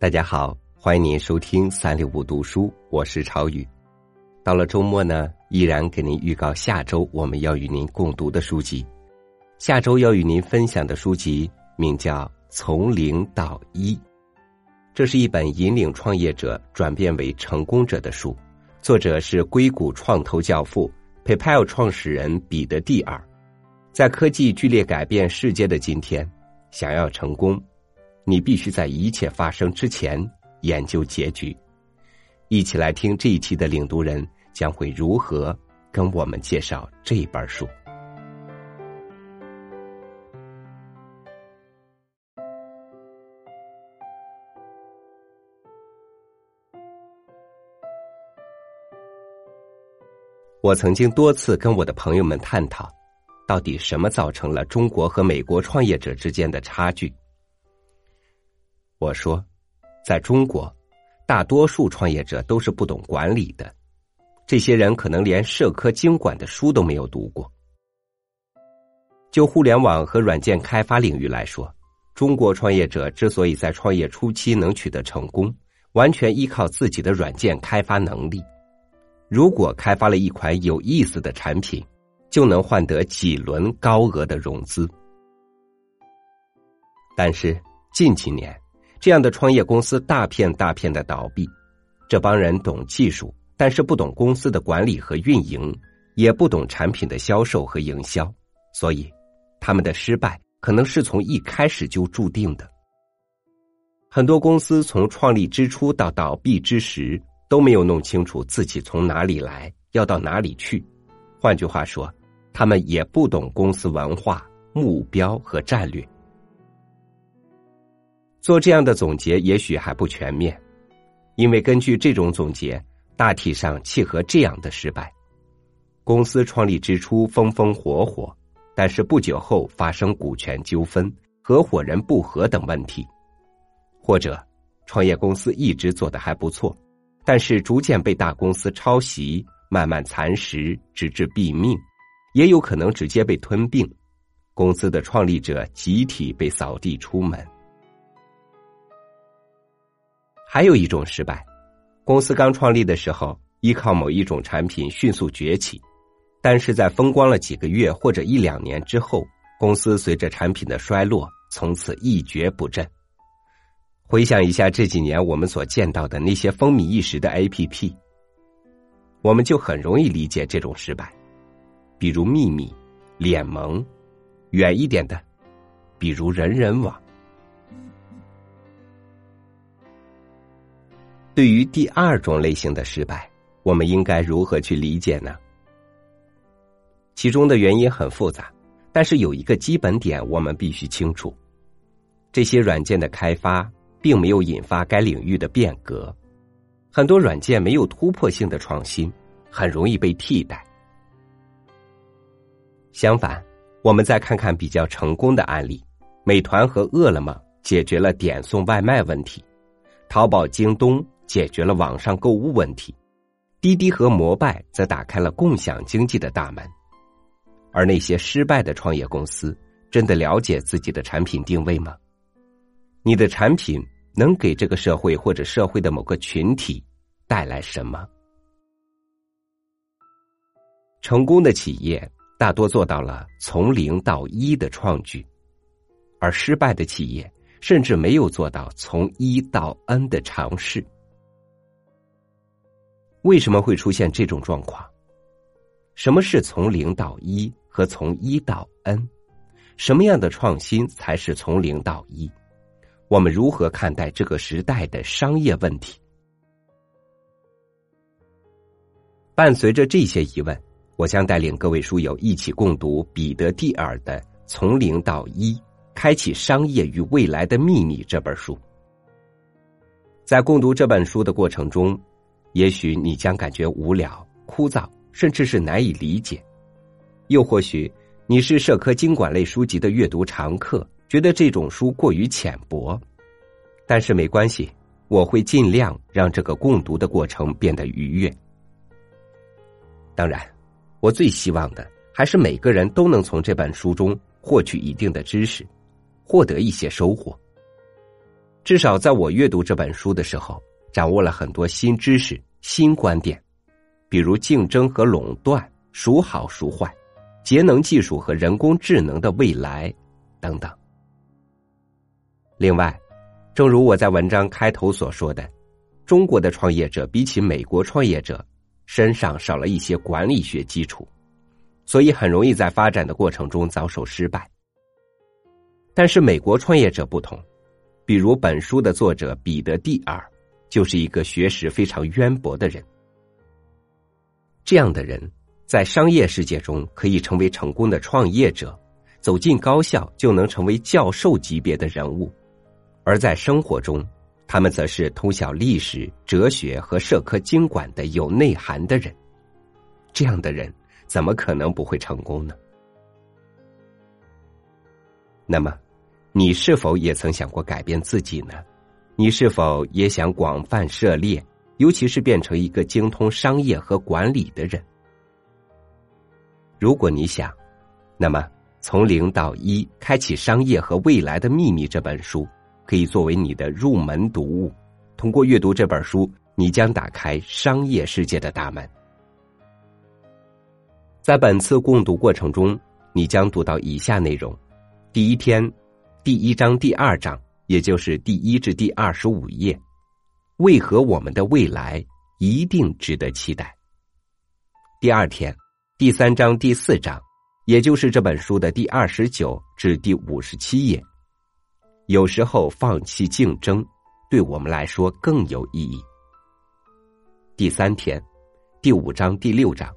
大家好，欢迎您收听三六五读书，我是超宇。到了周末呢，依然给您预告下周我们要与您共读的书籍。下周要与您分享的书籍名叫《从零到一》，这是一本引领创业者转变为成功者的书，作者是硅谷创投教父 PayPal 创始人彼得蒂尔。在科技剧烈改变世界的今天，想要成功。你必须在一切发生之前研究结局。一起来听这一期的领读人将会如何跟我们介绍这本书。我曾经多次跟我的朋友们探讨，到底什么造成了中国和美国创业者之间的差距。我说，在中国，大多数创业者都是不懂管理的，这些人可能连社科经管的书都没有读过。就互联网和软件开发领域来说，中国创业者之所以在创业初期能取得成功，完全依靠自己的软件开发能力。如果开发了一款有意思的产品，就能换得几轮高额的融资。但是近几年，这样的创业公司大片大片的倒闭，这帮人懂技术，但是不懂公司的管理和运营，也不懂产品的销售和营销，所以他们的失败可能是从一开始就注定的。很多公司从创立之初到倒闭之时，都没有弄清楚自己从哪里来，要到哪里去。换句话说，他们也不懂公司文化、目标和战略。做这样的总结也许还不全面，因为根据这种总结，大体上契合这样的失败：公司创立之初风风火火，但是不久后发生股权纠纷、合伙人不和等问题；或者创业公司一直做的还不错，但是逐渐被大公司抄袭，慢慢蚕食，直至毙命；也有可能直接被吞并，公司的创立者集体被扫地出门。还有一种失败，公司刚创立的时候依靠某一种产品迅速崛起，但是在风光了几个月或者一两年之后，公司随着产品的衰落，从此一蹶不振。回想一下这几年我们所见到的那些风靡一时的 APP，我们就很容易理解这种失败，比如秘密、脸萌，远一点的，比如人人网。对于第二种类型的失败，我们应该如何去理解呢？其中的原因很复杂，但是有一个基本点我们必须清楚：这些软件的开发并没有引发该领域的变革，很多软件没有突破性的创新，很容易被替代。相反，我们再看看比较成功的案例：美团和饿了么解决了点送外卖问题，淘宝、京东。解决了网上购物问题，滴滴和摩拜则打开了共享经济的大门。而那些失败的创业公司，真的了解自己的产品定位吗？你的产品能给这个社会或者社会的某个群体带来什么？成功的企业大多做到了从零到一的创举，而失败的企业甚至没有做到从一到 N 的尝试。为什么会出现这种状况？什么是从零到一和从一到 N？什么样的创新才是从零到一？我们如何看待这个时代的商业问题？伴随着这些疑问，我将带领各位书友一起共读彼得蒂尔的《从零到一：开启商业与未来的秘密》这本书。在共读这本书的过程中。也许你将感觉无聊、枯燥，甚至是难以理解；又或许你是社科经管类书籍的阅读常客，觉得这种书过于浅薄。但是没关系，我会尽量让这个共读的过程变得愉悦。当然，我最希望的还是每个人都能从这本书中获取一定的知识，获得一些收获。至少在我阅读这本书的时候，掌握了很多新知识、新观点，比如竞争和垄断孰好孰坏，节能技术和人工智能的未来等等。另外，正如我在文章开头所说的，中国的创业者比起美国创业者身上少了一些管理学基础，所以很容易在发展的过程中遭受失败。但是美国创业者不同，比如本书的作者彼得蒂尔，就是一个学识非常渊博的人。这样的人在商业世界中可以成为成功的创业者，走进高校就能成为教授级别的人物。而在生活中，他们则是通晓历史、哲学和社科经管的有内涵的人。这样的人怎么可能不会成功呢？那么，你是否也曾想过改变自己呢？你是否也想广泛涉猎，尤其是变成一个精通商业和管理的人？如果你想，那么从零到一，开启商业和未来的秘密这本书。可以作为你的入门读物，通过阅读这本书，你将打开商业世界的大门。在本次共读过程中，你将读到以下内容：第一篇，第一章第二章，也就是第一至第二十五页，为何我们的未来一定值得期待？第二天，第三章第四章，也就是这本书的第二十九至第五十七页。有时候放弃竞争，对我们来说更有意义。第三天，第五章第六章，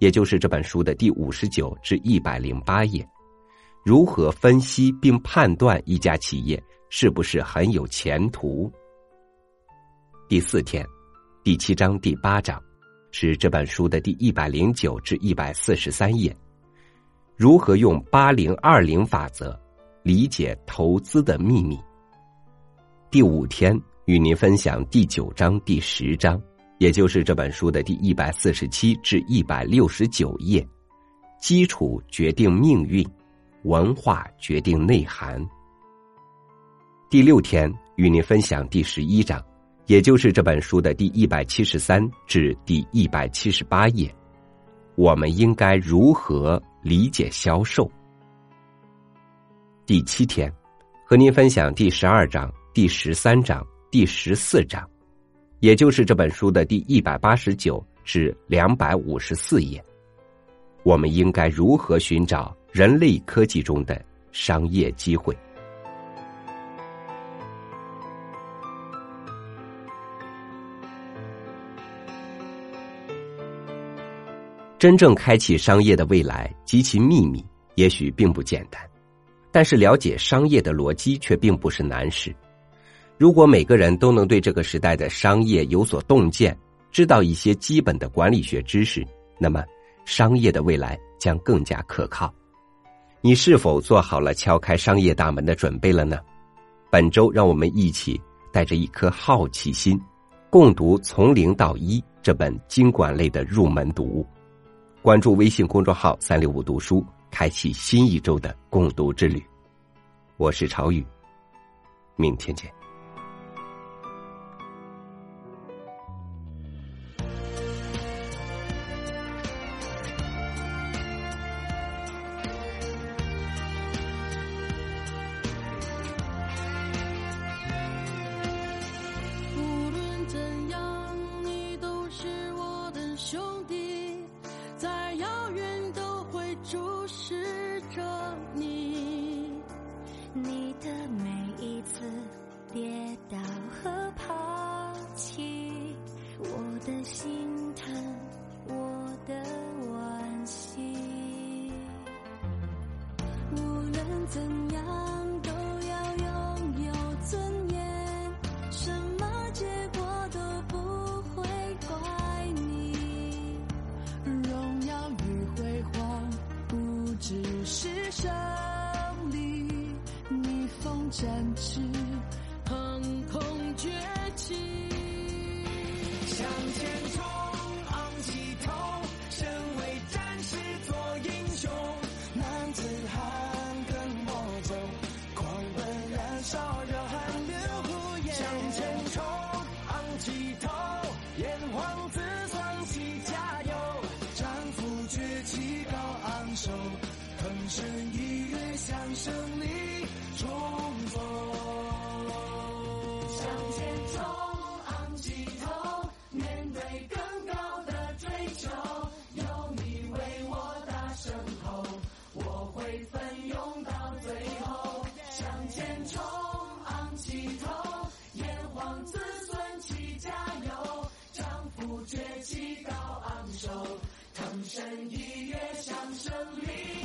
也就是这本书的第五十九至一百零八页，如何分析并判断一家企业是不是很有前途？第四天，第七章第八章，是这本书的第一百零九至一百四十三页，如何用八零二零法则？理解投资的秘密。第五天与您分享第九章第十章，也就是这本书的第一百四十七至一百六十九页。基础决定命运，文化决定内涵。第六天与您分享第十一章，也就是这本书的第一百七十三至第一百七十八页。我们应该如何理解销售？第七天，和您分享第十二章、第十三章、第十四章，也就是这本书的第一百八十九至两百五十四页。我们应该如何寻找人类科技中的商业机会？真正开启商业的未来及其秘密，也许并不简单。但是了解商业的逻辑却并不是难事。如果每个人都能对这个时代的商业有所洞见，知道一些基本的管理学知识，那么商业的未来将更加可靠。你是否做好了敲开商业大门的准备了呢？本周让我们一起带着一颗好奇心，共读《从零到一》这本经管类的入门读物。关注微信公众号“三六五读书”。开启新一周的共读之旅，我是朝雨，明天见。翅，腾空崛起，向前冲，昂起头，身为战士做英雄，男子汉跟我走，狂奔燃。烧热汗流向前冲昂。起头，炎黄子孙齐加油，战斧崛起高昂首，腾身一跃向胜腾身一跃向胜利。